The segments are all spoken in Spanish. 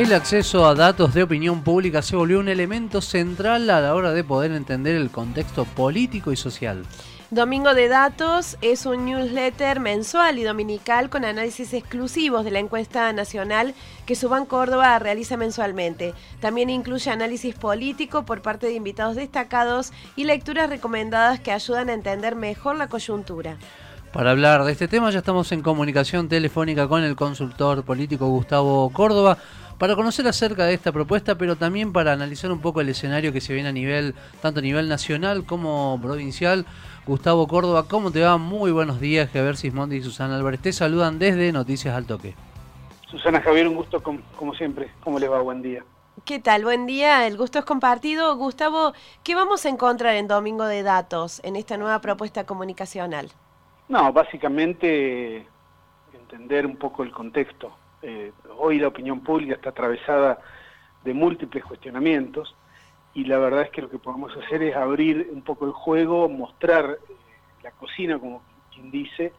El acceso a datos de opinión pública se volvió un elemento central a la hora de poder entender el contexto político y social. Domingo de Datos es un newsletter mensual y dominical con análisis exclusivos de la encuesta nacional que Suban Córdoba realiza mensualmente. También incluye análisis político por parte de invitados destacados y lecturas recomendadas que ayudan a entender mejor la coyuntura. Para hablar de este tema ya estamos en comunicación telefónica con el consultor político Gustavo Córdoba para conocer acerca de esta propuesta, pero también para analizar un poco el escenario que se viene a nivel, tanto a nivel nacional como provincial. Gustavo Córdoba, ¿cómo te va? Muy buenos días, Javier Sismondi y Susana Álvarez. Te saludan desde Noticias al Toque. Susana Javier, un gusto como, siempre. ¿Cómo les va? Buen día. ¿Qué tal? Buen día, el gusto es compartido. Gustavo, ¿qué vamos a encontrar en Domingo de Datos, en esta nueva propuesta comunicacional? No, básicamente entender un poco el contexto. Eh, hoy la opinión pública está atravesada de múltiples cuestionamientos y la verdad es que lo que podemos hacer es abrir un poco el juego, mostrar eh, la cocina, como quien dice,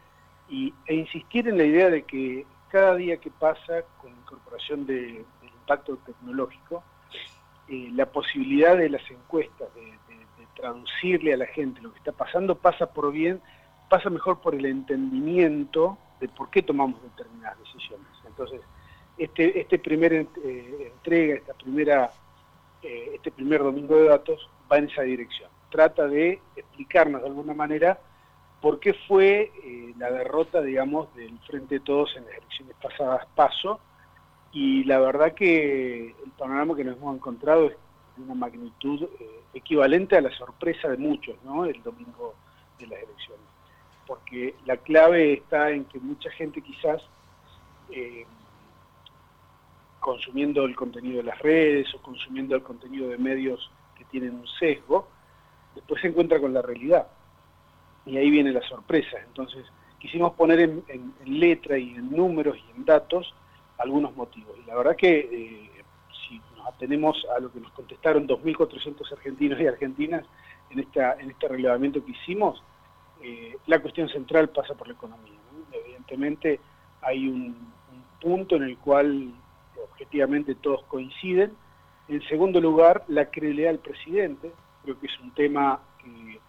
y, e insistir en la idea de que cada día que pasa con la incorporación del impacto tecnológico, eh, la posibilidad de las encuestas, de, de, traducirle a la gente lo que está pasando, pasa por bien, pasa mejor por el entendimiento de por qué tomamos determinadas decisiones. Entonces, este, este primer eh, entrega, esta primera, eh, este primer domingo de datos va en esa dirección. Trata de explicarnos de alguna manera por qué fue eh, la derrota, digamos, del Frente de Todos en las elecciones pasadas paso, y la verdad que el panorama que nos hemos encontrado es de una magnitud equivalente a la sorpresa de muchos, ¿no?, el domingo de las elecciones porque la clave está en que mucha gente quizás eh, consumiendo el contenido de las redes o consumiendo el contenido de medios que tienen un sesgo, después se encuentra con la realidad. Y ahí viene la sorpresa. Entonces, quisimos poner en, letra y en números y en datos algunos motivos. Y la verdad que eh, si nos atenemos a lo que nos contestaron 2.400 argentinos y argentinas en, esta, en este relevamiento que hicimos, eh, la cuestión central pasa por la economía. Evidentemente hay un, punto en el cual objetivamente todos coinciden. En segundo lugar, la credibilidad del presidente. Creo que es un tema que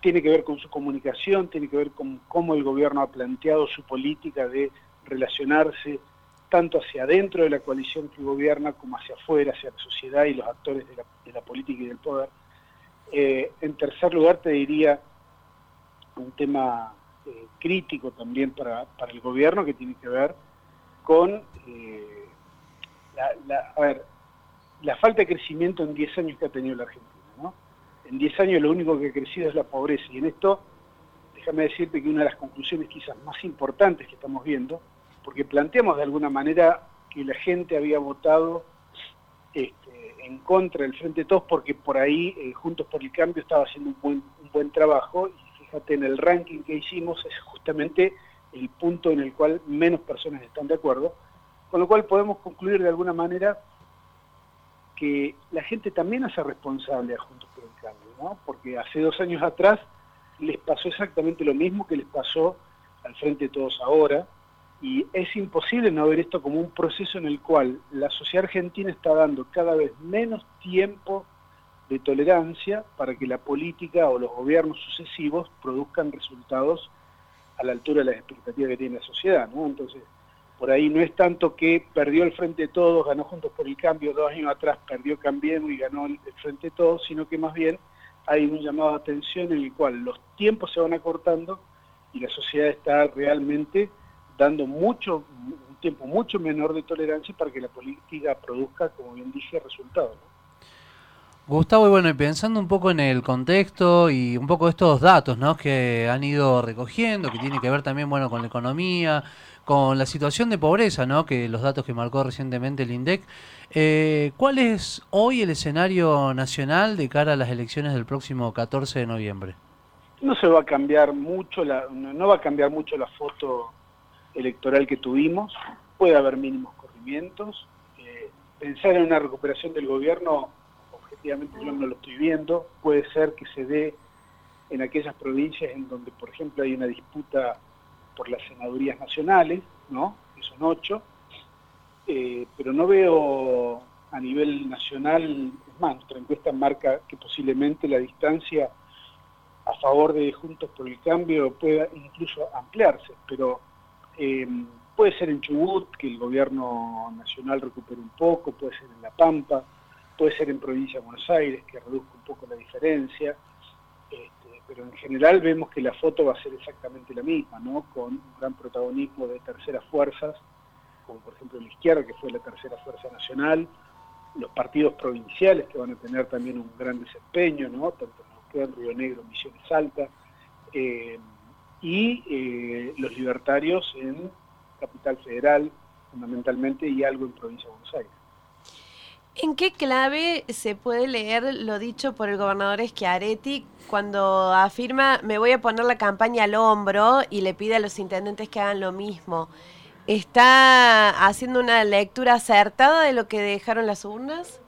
tiene que ver con su comunicación, tiene que ver con cómo el gobierno ha planteado su política de relacionarse tanto hacia adentro de la coalición que gobierna como hacia afuera, hacia la sociedad y los actores de la, política y del poder. Eh, en tercer lugar, te diría un tema eh, crítico también para, el gobierno que tiene que ver con eh, la, a ver, la falta de crecimiento en 10 años que ha tenido la Argentina. ¿no? En 10 años lo único que ha crecido es la pobreza y en esto déjame decirte que una de las conclusiones quizás más importantes que estamos viendo, porque planteamos de alguna manera que la gente había votado este, en contra del Frente Todos porque por ahí eh, Juntos por el Cambio estaba haciendo un buen, un buen trabajo en el ranking que hicimos es justamente el punto en el cual menos personas están de acuerdo, con lo cual podemos concluir de alguna manera que la gente también hace responsable a Juntos por el Cambio, ¿no? porque hace dos años atrás les pasó exactamente lo mismo que les pasó al frente de todos ahora, y es imposible no ver esto como un proceso en el cual la sociedad argentina está dando cada vez menos tiempo de tolerancia para que la política o los gobiernos sucesivos produzcan resultados a la altura de las expectativas que tiene la sociedad, ¿no? Entonces, por ahí no es tanto que perdió el Frente de Todos, ganó Juntos por el Cambio, dos años atrás perdió Cambiemos y ganó el Frente de Todos, sino que más bien hay un llamado a atención en el cual los tiempos se van acortando y la sociedad está realmente dando mucho, un tiempo mucho menor de tolerancia para que la política produzca, como bien dije, resultados. Gustavo, y bueno, pensando un poco en el contexto y un poco estos datos ¿no? que han ido recogiendo, que tiene que ver también bueno, con la economía, con la situación de pobreza, ¿no? que los datos que marcó recientemente el INDEC, eh, ¿cuál es hoy el escenario nacional de cara a las elecciones del próximo 14 de noviembre? No se va a cambiar mucho, la, no va a cambiar mucho la foto electoral que tuvimos, puede haber mínimos corrimientos, eh, pensar en una recuperación del gobierno efectivamente yo no lo estoy viendo, puede ser que se dé en aquellas provincias en donde, por ejemplo, hay una disputa por las senadurías nacionales, ¿no? que son ocho, eh, pero no veo a nivel nacional, es más, nuestra encuesta marca que posiblemente la distancia a favor de Juntos por el Cambio pueda incluso ampliarse, pero eh, puede ser en Chubut, que el gobierno nacional recupere un poco, puede ser en La Pampa, puede ser en Provincia de Buenos Aires, que reduzca un poco la diferencia, este, pero en general vemos que la foto va a ser exactamente la misma, ¿no? con un gran protagonismo de terceras fuerzas, como por ejemplo la izquierda, que fue la tercera fuerza nacional, los partidos provinciales que van a tener también un gran desempeño, ¿no? tanto en Río Negro, Misiones Altas, eh, y eh, los libertarios en Capital Federal, fundamentalmente, y algo en Provincia de Buenos Aires. ¿En qué clave se puede leer lo dicho por el gobernador Schiaretti cuando afirma me voy a poner la campaña al hombro y le pide a los intendentes que hagan lo mismo? ¿Está haciendo una lectura acertada de lo que dejaron las urnas?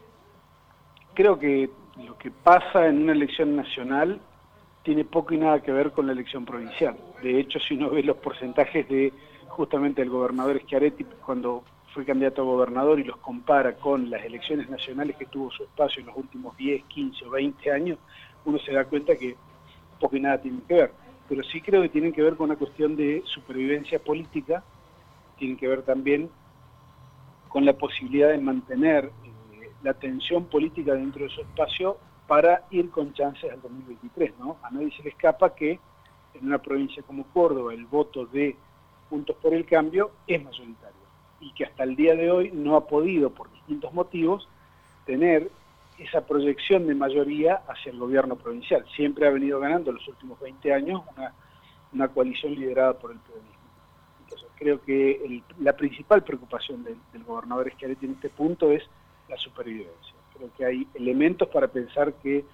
Creo que lo que pasa en una elección nacional tiene poco y nada que ver con la elección provincial. De hecho, si uno ve los porcentajes de justamente el gobernador Schiaretti cuando fue candidato a gobernador y los compara con las elecciones nacionales que tuvo su espacio en los últimos 10, 15 o 20 años, uno se da cuenta que poco y nada tienen que ver. Pero sí creo que tienen que ver con una cuestión de supervivencia política tienen que ver también con la posibilidad de mantener eh, la tensión política dentro de su espacio para ir con chances al 2023. ¿no? A nadie se le escapa que en una provincia como Córdoba el voto de Juntos por el Cambio es mayoritario y que hasta el día de hoy no ha podido, por distintos motivos, tener esa proyección de mayoría hacia el gobierno provincial. Siempre ha venido ganando en los últimos 20 años una, coalición liderada por el peronismo creo que la principal preocupación del, gobernador Schiaretti en este punto es la supervivencia. Creo que hay elementos para pensar que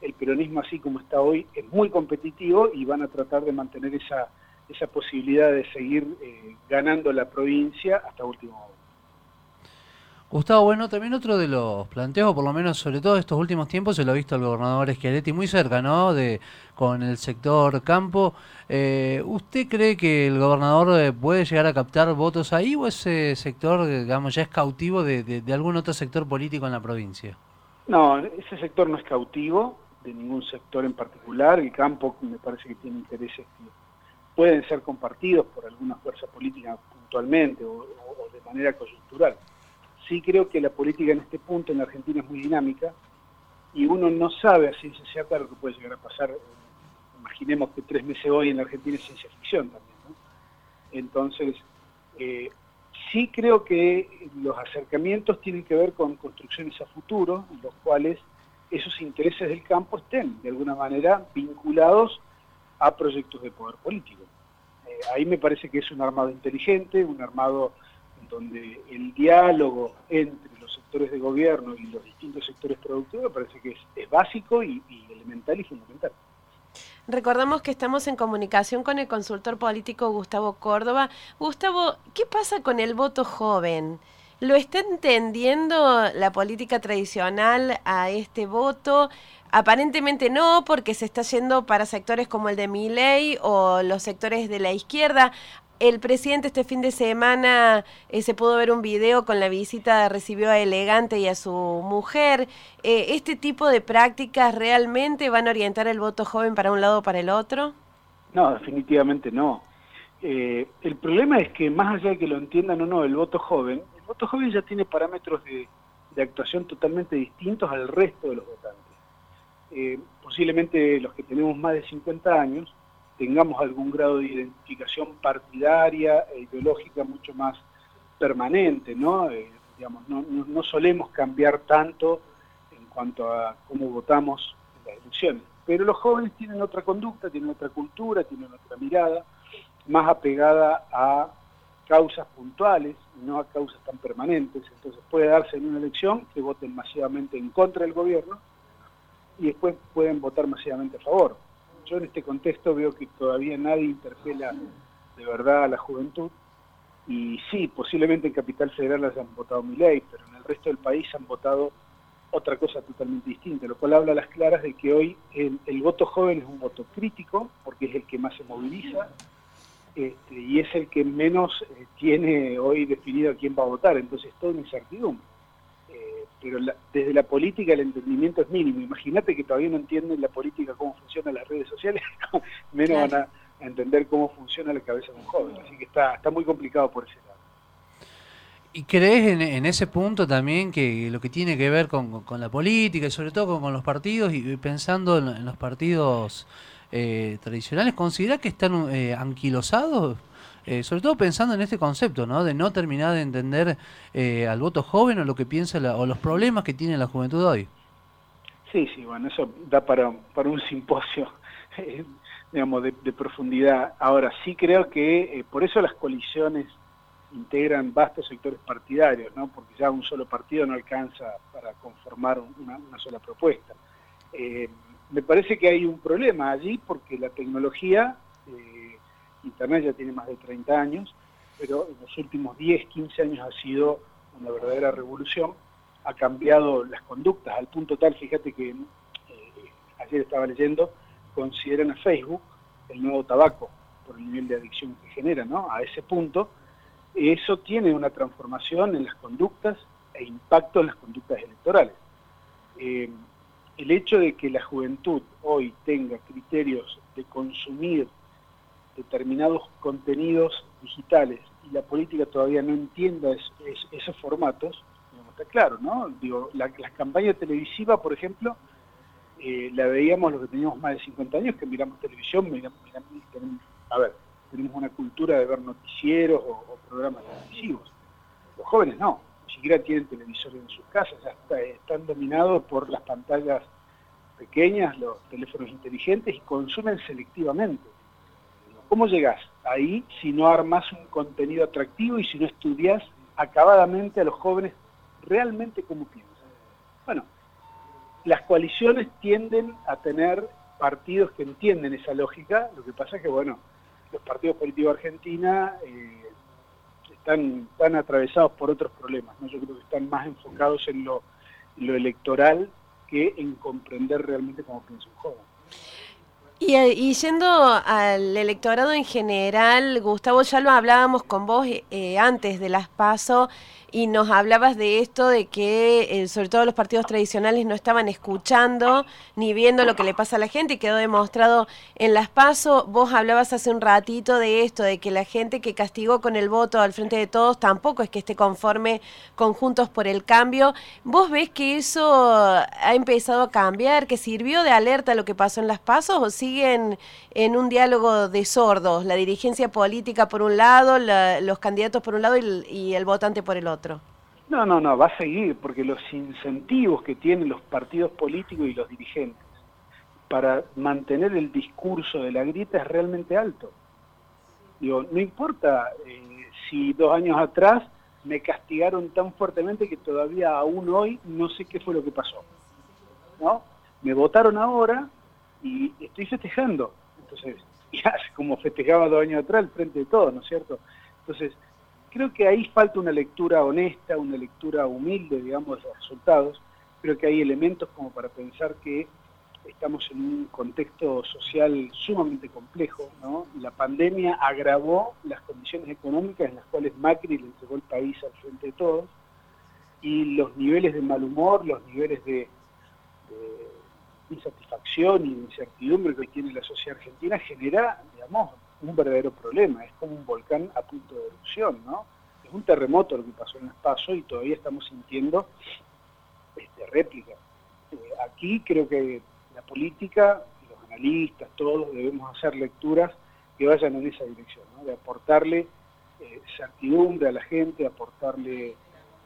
el peronismo así como está hoy es muy competitivo y van a tratar de mantener esa, esa posibilidad de seguir eh, ganando la provincia hasta último momento. Gustavo, bueno, también otro de los planteos, por lo menos sobre todo estos últimos tiempos, se lo ha visto el gobernador Schiaretti muy cerca, ¿no? De, con el sector campo. Eh, ¿Usted cree que el gobernador eh, puede llegar a captar votos ahí o ese sector, digamos, ya es cautivo de, algún otro sector político en la provincia? No, ese sector no es cautivo de ningún sector en particular. El campo me parece que tiene intereses que pueden ser compartidos por alguna fuerza política puntualmente o de manera coyuntural sí creo que la política en este punto en Argentina es muy dinámica y uno no sabe a ciencia cierta lo que puede llegar a pasar. Imaginemos que tres meses hoy en Argentina es ciencia ficción también. ¿no? Entonces, eh, sí creo que los acercamientos tienen que ver con construcciones a futuro, en los cuales esos intereses del campo estén de alguna manera vinculados a proyectos de poder político. Eh, ahí me parece que es un armado inteligente, un armado donde el diálogo entre los sectores de gobierno y los distintos sectores productivos parece que es, básico y, elemental y fundamental. Recordamos que estamos en comunicación con el consultor político Gustavo Córdoba. Gustavo, ¿qué pasa con el voto joven? ¿Lo está entendiendo la política tradicional a este voto? Aparentemente no, porque se está yendo para sectores como el de Miley o los sectores de la izquierda el presidente este fin de semana eh, se pudo ver un video con la visita, recibió a Elegante y a su mujer. Eh, ¿Este tipo de prácticas realmente van a orientar el voto joven para un lado o para el otro? No, definitivamente no. Eh, el problema es que más allá de que lo entiendan o no, el voto joven, el voto joven ya tiene parámetros de, de actuación totalmente distintos al resto de los votantes. Posiblemente los que tenemos más de 50 años, tengamos algún grado de identificación partidaria e ideológica mucho más permanente, ¿no? Eh, digamos, no, no, solemos cambiar tanto en cuanto a cómo votamos en las elecciones. Pero los jóvenes tienen otra conducta, tienen otra cultura, tienen otra mirada, más apegada a causas puntuales, no a causas tan permanentes. Entonces puede darse en una elección que voten masivamente en contra del gobierno y después pueden votar masivamente a favor yo en este contexto veo que todavía nadie interpela de verdad a la juventud. Y sí, posiblemente en Capital Federal hayan votado mi ley, pero en el resto del país han votado otra cosa totalmente distinta, lo cual habla a las claras de que hoy el, voto joven es un voto crítico, porque es el que más se moviliza, este, y es el que menos eh, tiene hoy definido a quién va a votar, entonces todo una incertidumbre. Pero desde la política el entendimiento es mínimo. Imagínate que todavía no entienden la política cómo funcionan las redes sociales, menos van a, entender cómo funciona la cabeza de un joven. Así que está, está muy complicado por ese lado. ¿Y crees en, ese punto también que lo que tiene que ver con, la política y sobre todo con, los partidos y, pensando en, los partidos eh, tradicionales, ¿considera que están eh, anquilosados? Eh, sobre todo pensando en este concepto, ¿no? De no terminar de entender eh, al voto joven o lo que piensa o los problemas que tiene la juventud hoy. Sí, sí, bueno, eso da para, para un simposio, digamos, de, profundidad. Ahora, sí creo que por eso las coaliciones integran vastos sectores partidarios, ¿no? porque ya un solo partido no alcanza para conformar una, sola propuesta. Eh, me parece que hay un problema allí porque la tecnología, eh, Internet ya tiene más de 30 años, pero en los últimos 10, 15 años ha sido una verdadera revolución, ha cambiado las conductas al punto tal, fíjate que eh, ayer estaba leyendo, consideran a Facebook el nuevo tabaco por el nivel de adicción que genera, ¿no? A ese punto eso tiene una transformación en las conductas e impacto en las conductas electorales. Eh, el hecho de que la juventud hoy tenga criterios de consumir determinados contenidos digitales y la política todavía no entienda esos formatos, está claro, ¿no? Digo, la, las campañas televisivas, por ejemplo, eh, la veíamos los que teníamos más de 50 años, que miramos televisión, miramos, a ver, tenemos una cultura de ver noticieros o, programas televisivos. Los jóvenes no, ni siquiera tienen televisores en sus casas, ya están dominados por las pantallas pequeñas, los teléfonos inteligentes y consumen selectivamente. ¿Cómo llegas ahí si no armas un contenido atractivo y si no estudias acabadamente a los jóvenes realmente cómo piensan? Bueno, las coaliciones tienden a tener partidos que entienden esa lógica, lo que pasa es que, bueno, los partidos políticos de Argentina eh, están, están atravesados por otros problemas. ¿no? Yo creo que están más enfocados en lo, lo electoral que en comprender realmente cómo piensa un joven. Y, y, yendo al electorado en general, Gustavo, ya lo hablábamos con vos eh, antes de las PASO y nos hablabas de esto, de que eh, sobre todo los partidos tradicionales no estaban escuchando ni viendo lo que le pasa a la gente y quedó demostrado en las PASO. Vos hablabas hace un ratito de esto, de que la gente que castigó con el voto al frente de todos tampoco es que esté conforme conjuntos por el cambio. ¿Vos ves que eso ha empezado a cambiar, que sirvió de alerta lo que pasó en las PASO o siguen en un diálogo de sordos, la dirigencia política por un lado, los candidatos por un lado y el votante por el otro? No, no, no, va a seguir, porque los incentivos que tienen los partidos políticos y los dirigentes para mantener el discurso de la grieta es realmente alto. Digo, no importa eh, si dos años atrás me castigaron tan fuertemente que todavía aún hoy no sé qué fue lo que pasó. ¿No? Me votaron ahora y estoy festejando. Entonces, ya como festejaba dos años atrás al frente de todos, ¿no es cierto? Entonces, Creo que ahí falta una lectura honesta, una lectura humilde, digamos, de los resultados. Creo que hay elementos como para pensar que estamos en un contexto social sumamente complejo, ¿no? La pandemia agravó las condiciones económicas en las cuales Macri le entregó el país al frente de todos y los niveles de mal humor, los niveles de, insatisfacción y incertidumbre que tiene la sociedad argentina genera, digamos, un verdadero problema, es como un volcán a punto de erupción, ¿no? Es un terremoto lo que pasó en el paso y todavía estamos sintiendo este, réplica. Eh, aquí creo que la política, los analistas, todos debemos hacer lecturas que vayan en esa dirección, ¿no? de aportarle eh, certidumbre a la gente, aportarle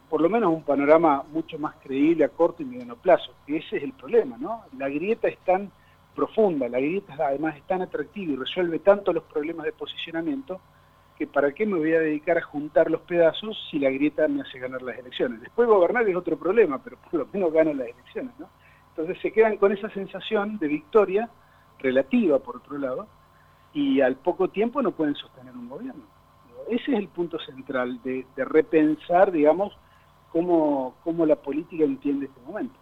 por lo menos un panorama mucho más creíble a corto y mediano plazo, que ese es el problema, ¿no? La grieta es tan profunda, la grieta además es tan atractiva y resuelve tanto los problemas de posicionamiento que para qué me voy a dedicar a juntar los pedazos si la grieta me hace ganar las elecciones. Después gobernar es otro problema, pero por lo menos gano las elecciones, ¿no? Entonces se quedan con esa sensación de victoria relativa, por otro lado, y al poco tiempo no pueden sostener un gobierno. Ese es el punto central de, repensar, digamos, cómo, cómo la política entiende este momento.